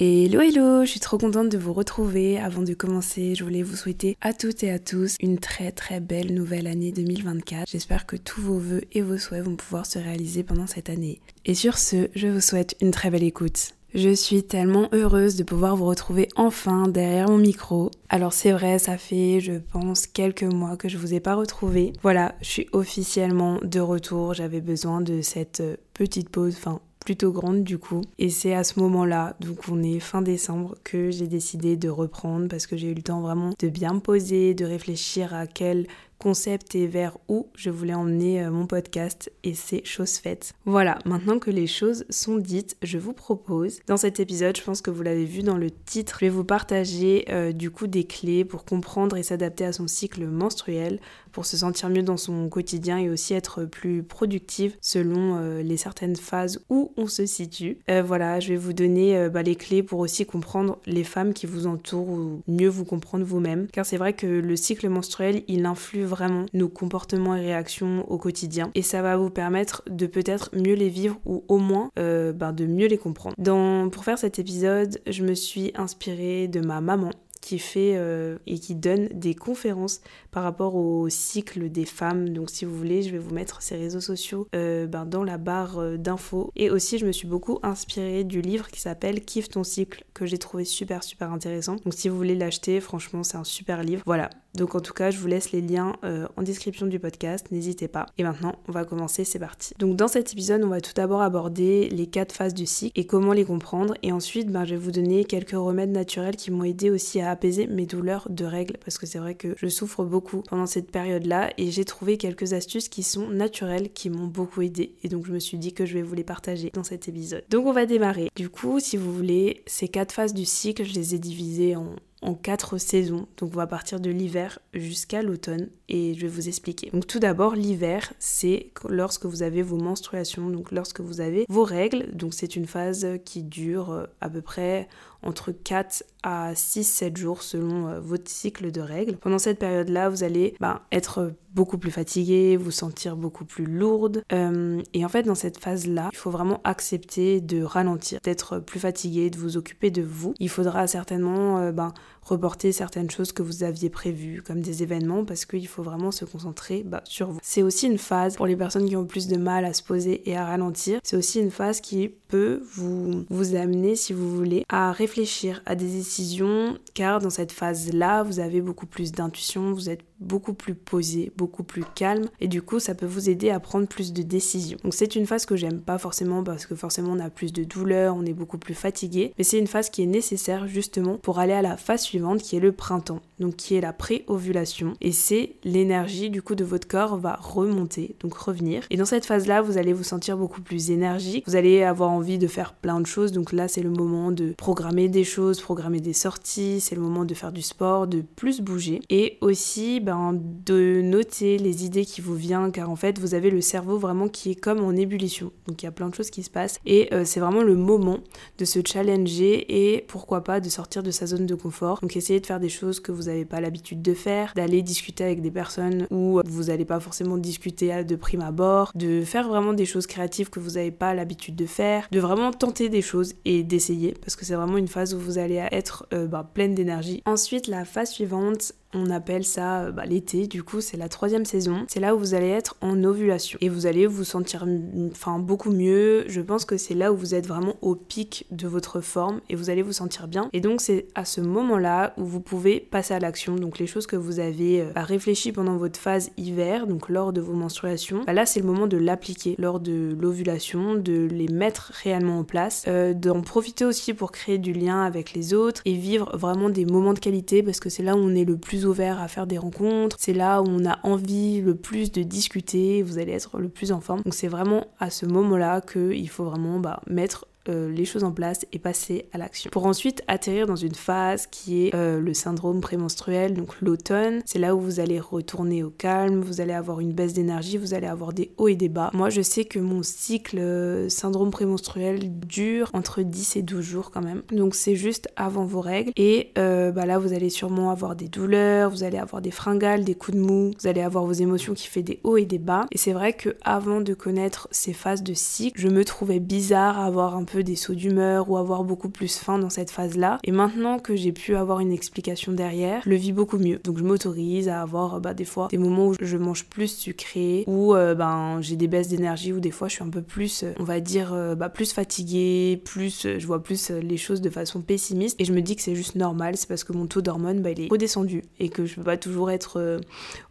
Hello hello, je suis trop contente de vous retrouver. Avant de commencer, je voulais vous souhaiter à toutes et à tous une très très belle nouvelle année 2024. J'espère que tous vos vœux et vos souhaits vont pouvoir se réaliser pendant cette année. Et sur ce, je vous souhaite une très belle écoute. Je suis tellement heureuse de pouvoir vous retrouver enfin derrière mon micro. Alors c'est vrai, ça fait je pense quelques mois que je vous ai pas retrouvé. Voilà, je suis officiellement de retour. J'avais besoin de cette petite pause, enfin plutôt grande du coup. Et c'est à ce moment-là, donc on est fin décembre, que j'ai décidé de reprendre parce que j'ai eu le temps vraiment de bien poser, de réfléchir à quel concept et vers où je voulais emmener euh, mon podcast et c'est chose faite. Voilà, maintenant que les choses sont dites, je vous propose dans cet épisode, je pense que vous l'avez vu dans le titre, je vais vous partager euh, du coup des clés pour comprendre et s'adapter à son cycle menstruel, pour se sentir mieux dans son quotidien et aussi être plus productive selon euh, les certaines phases où on se situe. voilà, je vais vous donner bah, les clés pour aussi comprendre les femmes qui vous entourent ou mieux vous comprendre vous-même, car c'est vrai que le cycle menstruel, il influe vraiment nos comportements et réactions au quotidien et ça va vous permettre de peut-être mieux les vivre ou au moins ben, de mieux les comprendre. Pour faire cet épisode, je me suis inspirée de ma maman qui fait euh, et qui donne des conférences par rapport au cycle des femmes. Donc si vous voulez, je vais vous mettre ses réseaux sociaux euh, ben, dans la barre d'infos. Et aussi, je me suis beaucoup inspirée du livre qui s'appelle Kiffe ton cycle, que j'ai trouvé super super intéressant. Donc si vous voulez l'acheter, franchement, c'est un super livre. Voilà. Donc en tout cas, je vous laisse les liens en description du podcast, n'hésitez pas. Et maintenant, on va commencer, c'est parti. Donc dans cet épisode, on va tout d'abord aborder les quatre phases du cycle et comment les comprendre. Et ensuite, ben, je vais vous donner quelques remèdes naturels qui m'ont aidé aussi à apaiser mes douleurs de règles parce que c'est vrai que je souffre beaucoup pendant cette période-là et j'ai trouvé quelques astuces qui sont naturelles qui m'ont beaucoup aidé et donc je me suis dit que je vais vous les partager dans cet épisode. Donc on va démarrer. Du coup, si vous voulez, ces quatre phases du cycle, je les ai divisées en en quatre saisons. Donc on va partir de l'hiver jusqu'à l'automne et je vais vous expliquer. Donc tout d'abord, l'hiver, c'est lorsque vous avez vos menstruations, donc lorsque vous avez vos règles. Donc c'est une phase qui dure euh, à peu près entre 4 à 6-7 jours selon euh, votre cycle de règles. Pendant cette période-là, vous allez ben, être beaucoup plus fatigué, vous sentir beaucoup plus lourde. Euh, et en fait, dans cette phase-là, il faut vraiment accepter de ralentir, d'être plus fatigué, de vous occuper de vous. Il faudra certainement ben, reporter certaines choses que vous aviez prévues, comme des événements, parce qu'il faut vraiment se concentrer bah, sur vous. C'est aussi une phase pour les personnes qui ont plus de mal à se poser et à ralentir. C'est aussi une phase qui peut vous, vous amener, si vous voulez, à réfléchir à des décisions, car dans cette phase-là, vous avez beaucoup plus d'intuition, vous êtes beaucoup plus posé, beaucoup plus calme, et du coup, ça peut vous aider à prendre plus de décisions. Donc c'est une phase que j'aime pas forcément parce que forcément on a plus de douleur, on est beaucoup plus fatigué, mais c'est une phase qui est nécessaire justement pour aller à la phase suivante qui est le printemps, donc qui est la pré-ovulation. Et c'est l'énergie du coup de votre corps va remonter, donc revenir. Et dans cette phase-là, vous allez vous sentir beaucoup plus énergique, vous allez avoir envie de faire plein de choses. Donc là, c'est le moment de programmer des choses, programmer des sorties, c'est le moment de faire du sport, de plus bouger. Et aussi ben, de noter les idées qui vous viennent, car en fait, vous avez le cerveau vraiment qui est comme en ébullition. Donc il y a plein de choses qui se passent. Et euh, c'est vraiment le moment de se challenger et pourquoi pas de sortir de sa zone de confort. Donc essayez de faire des choses que vous n'avez pas l'habitude de faire, d'aller discuter avec des personnes où vous n'allez pas forcément discuter de prime abord, de faire vraiment des choses créatives que vous n'avez pas l'habitude de faire, de vraiment tenter des choses et d'essayer parce que c'est vraiment une phase où vous allez être euh, bah, pleine d'énergie. Ensuite, la phase suivante, on appelle ça euh, bah, l'été, du coup c'est la troisième saison. C'est là où vous allez être en ovulation et vous allez vous sentir enfin beaucoup mieux. Je pense que c'est là où vous êtes vraiment au pic de votre forme et vous allez vous sentir bien. Et donc c'est à ce moment-là où vous pouvez passer à l'action. Donc les choses que vous avez euh, bah, réfléchi pendant votre phase hiver, donc lors de vos menstruations, bah, là c'est le moment de l'appliquer lors de l'ovulation, de les mettre réellement en place, euh, d'en profiter aussi pour créer du lien avec les autres et vivre vraiment des moments de qualité parce que c'est là où on est le plus ouvert à faire des rencontres, c'est là où on a envie le plus de discuter, vous allez être le plus en forme. Donc c'est vraiment à ce moment-là qu'il faut vraiment bah, mettre euh, les choses en place et passer à l'action. Pour ensuite atterrir dans une phase qui est euh, le syndrome prémenstruel, donc l'automne. C'est là où vous allez retourner au calme, vous allez avoir une baisse d'énergie, vous allez avoir des hauts et des bas. Moi, je sais que mon cycle euh, syndrome prémenstruel dure entre 10 et 12 jours quand même. Donc c'est juste avant vos règles. Et bah là, vous allez sûrement avoir des douleurs, vous allez avoir des fringales, des coups de mou, vous allez avoir vos émotions qui fait des hauts et des bas. Et c'est vrai que avant de connaître ces phases de cycle, je me trouvais bizarre à avoir un peu des sauts d'humeur ou avoir beaucoup plus faim dans cette phase-là. Et maintenant que j'ai pu avoir une explication derrière, je le vis beaucoup mieux. Donc je m'autorise à avoir bah, des fois des moments où je mange plus sucré, ou euh, ben, j'ai des baisses d'énergie, ou des fois je suis un peu plus, on va dire, euh, bah, plus fatiguée, plus, je vois plus les choses de façon pessimiste. Et je me dis que c'est juste normal, c'est parce que mon taux d'hormones, bah, il est redescendu et que je peux pas toujours être euh,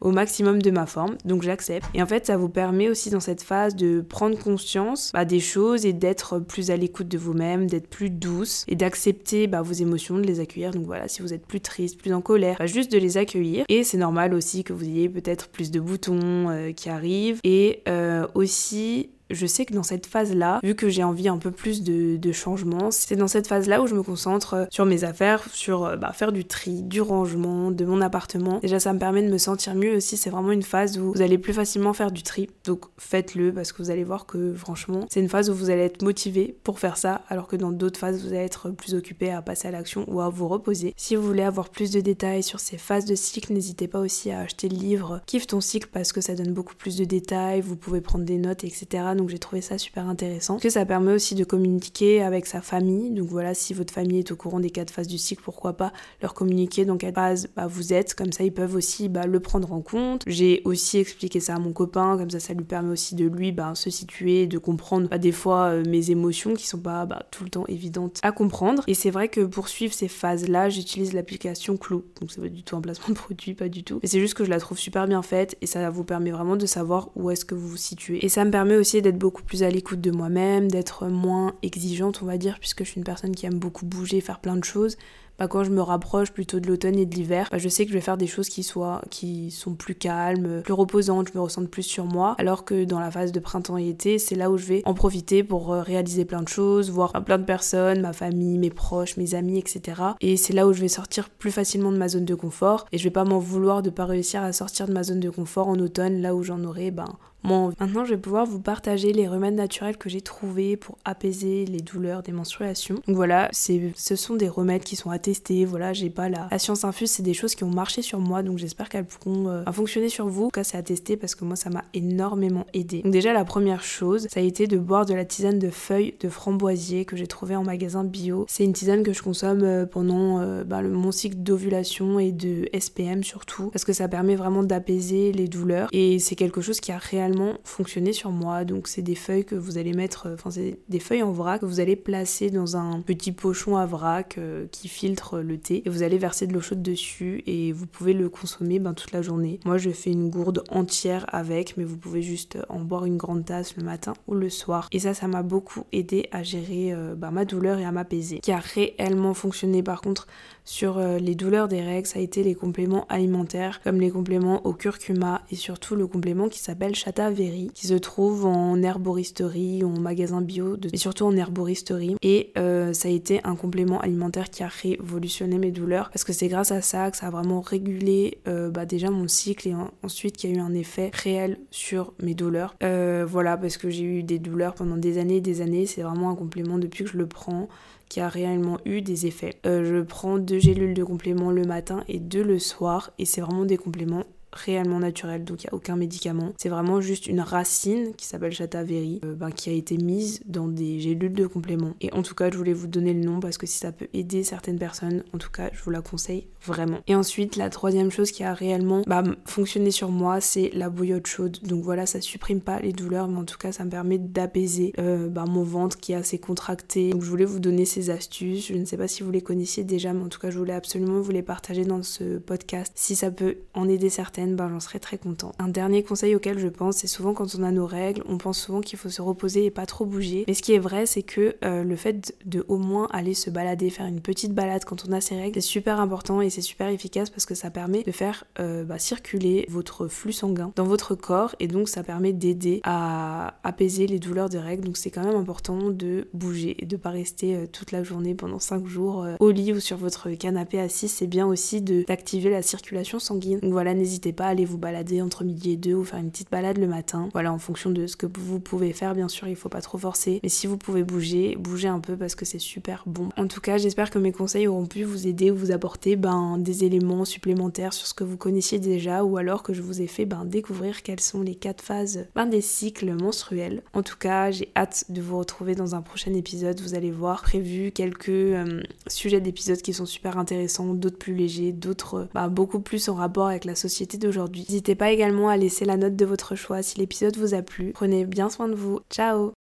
au maximum de ma forme. Donc j'accepte. Et en fait, ça vous permet aussi dans cette phase de prendre conscience des choses et d'être plus à de vous-même, d'être plus douce et d'accepter bah, vos émotions, de les accueillir. Donc voilà, si vous êtes plus triste, plus en colère, bah, juste de les accueillir. Et c'est normal aussi que vous ayez peut-être plus de boutons euh, qui arrivent. Et euh, aussi je sais que dans cette phase-là, vu que j'ai envie un peu plus de, de changement, c'est dans cette phase-là où je me concentre euh, sur mes affaires, sur euh, bah, faire du tri, du rangement, de mon appartement. Déjà, ça me permet de me sentir mieux aussi. C'est vraiment une phase où vous allez plus facilement faire du tri. Donc faites-le parce que vous allez voir que franchement, c'est une phase où vous allez être motivé pour faire ça, alors que dans d'autres phases, vous allez être plus occupé à passer à l'action ou à vous reposer. Si vous voulez avoir plus de détails sur ces phases de cycle, n'hésitez pas aussi à acheter le livre Kiffe ton cycle parce que ça donne beaucoup plus de détails. Vous pouvez prendre des notes, etc donc j'ai trouvé ça super intéressant. Que ça permet aussi de communiquer avec sa famille. Donc voilà, si votre famille est au courant des quatre phases du cycle, pourquoi pas leur communiquer dans quelle phase bah, vous êtes. Comme ça, ils peuvent aussi bah, le prendre en compte. J'ai aussi expliqué ça à mon copain, comme ça, ça lui permet aussi de lui bah, se situer, de comprendre des fois euh, mes émotions qui sont pas tout le temps évidentes à comprendre. Et c'est vrai que pour suivre ces phases-là, j'utilise l'application Clou. Donc c'est pas du tout un placement de produit, pas du tout. Mais c'est juste que je la trouve super bien faite et ça vous permet vraiment de savoir où est-ce que vous vous situez. Et ça me permet aussi beaucoup plus à l'écoute de moi-même, d'être moins exigeante, on va dire, puisque je suis une personne qui aime beaucoup bouger, faire plein de choses. Bah, quand je me rapproche plutôt de l'automne et de l'hiver, bah, je sais que je vais faire des choses qui soient qui sont plus calmes, plus reposantes, je me ressens plus sur moi. Alors que dans la phase de printemps et été, c'est là où je vais en profiter pour euh, réaliser plein de choses, voir plein de personnes, ma famille, mes proches, mes amis, etc. Et c'est là où je vais sortir plus facilement de ma zone de confort. Et je vais pas m'en vouloir de pas réussir à sortir de ma zone de confort en automne, là où j'en aurai ben Maintenant, je vais pouvoir vous partager les remèdes naturels que j'ai trouvés pour apaiser les douleurs des menstruations. Donc voilà, ce sont des remèdes qui sont attestés. Voilà, j'ai pas la, la science infuse, c'est des choses qui ont marché sur moi, donc j'espère qu'elles pourront euh, fonctionner sur vous. En tout cas, c'est attesté parce que moi, ça m'a énormément aidé. Donc déjà, la première chose, ça a été de boire de la tisane de feuilles de framboisier que j'ai trouvé en magasin bio. C'est une tisane que je consomme euh, pendant euh, bah, mon cycle d'ovulation et de SPM surtout, parce que ça permet vraiment d'apaiser les douleurs et c'est quelque chose qui a réellement fonctionner sur moi. Donc c'est des feuilles que vous allez mettre, euh, enfin c'est des feuilles en vrac que vous allez placer dans un petit pochon à vrac euh, qui filtre le thé et vous allez verser de l'eau chaude dessus et vous pouvez le consommer ben, toute la journée. Moi je fais une gourde entière avec, mais vous pouvez juste en boire une grande tasse le matin ou le soir. Et ça, ça m'a beaucoup aidé à gérer euh, ben, ma douleur et à m'apaiser. Qui a réellement fonctionné par contre sur les douleurs des règles, ça a été les compléments alimentaires comme les compléments au curcuma et surtout le complément qui s'appelle qui se trouve en herboristerie, en magasin bio, et surtout en herboristerie. Et euh, ça a été un complément alimentaire qui a révolutionné mes douleurs parce que c'est grâce à ça que ça a vraiment régulé euh, bah, déjà mon cycle et ensuite qu'il y a eu un effet réel sur mes douleurs. Euh, voilà, parce que j'ai eu des douleurs pendant des années et des années. C'est vraiment un complément depuis que je le prends qui a réellement eu des effets. je prends deux gélules de complément le matin et deux le soir et c'est vraiment des compléments réellement naturel, donc il n'y a aucun médicament. C'est vraiment juste une racine qui s'appelle Chataveri, euh, ben, qui a été mise dans des gélules de complément. Et en tout cas, je voulais vous donner le nom parce que si ça peut aider certaines personnes, en tout cas, je vous la conseille vraiment. Et ensuite, la troisième chose qui a réellement bah, fonctionné sur moi, c'est la bouillotte chaude. Donc voilà, ça supprime pas les douleurs, mais en tout cas, ça me permet d'apaiser euh, bah, mon ventre qui est assez contracté. Donc je voulais vous donner ces astuces. Je ne sais pas si vous les connaissiez déjà, mais en tout cas, je voulais absolument vous les partager dans ce podcast. Si ça peut en aider certaines, ben, j'en serais très content. Un dernier conseil auquel je pense, c'est souvent quand on a nos règles, on pense souvent qu'il faut se reposer et pas trop bouger. Mais ce qui est vrai, c'est que euh, le fait de au moins aller se balader, faire une petite balade quand on a ses règles, c'est super important et c'est super efficace parce que ça permet de faire euh, bah, circuler votre flux sanguin dans votre corps et donc ça permet d'aider à apaiser les douleurs des règles. Donc c'est quand même important de bouger et de pas rester euh, la journée pendant 5 jours au lit ou sur votre canapé assis. C'est bien aussi d'activer la circulation sanguine. Donc voilà, n'hésitez n'hésitez pas à aller vous balader entre midi et deux ou faire une petite balade le matin. Voilà, en fonction de ce que vous pouvez faire, bien sûr, il faut pas trop forcer. Mais si vous pouvez bouger, bougez un peu parce que c'est super bon. En tout cas, j'espère que mes conseils auront pu vous aider ou vous apporter ben, des éléments supplémentaires sur ce que vous connaissiez déjà ou alors que je vous ai fait ben, découvrir quelles sont les quatre phases ben, des cycles menstruels. En tout cas, j'ai hâte de vous retrouver dans un prochain épisode. Vous allez voir, prévu quelques euh, sujets d'épisodes qui sont super intéressants, d'autres plus légers, d'autres ben, beaucoup plus en rapport avec la société d'aujourd'hui. N'hésitez pas également à laisser la note de votre choix si l'épisode vous a plu. Prenez bien soin de vous. Ciao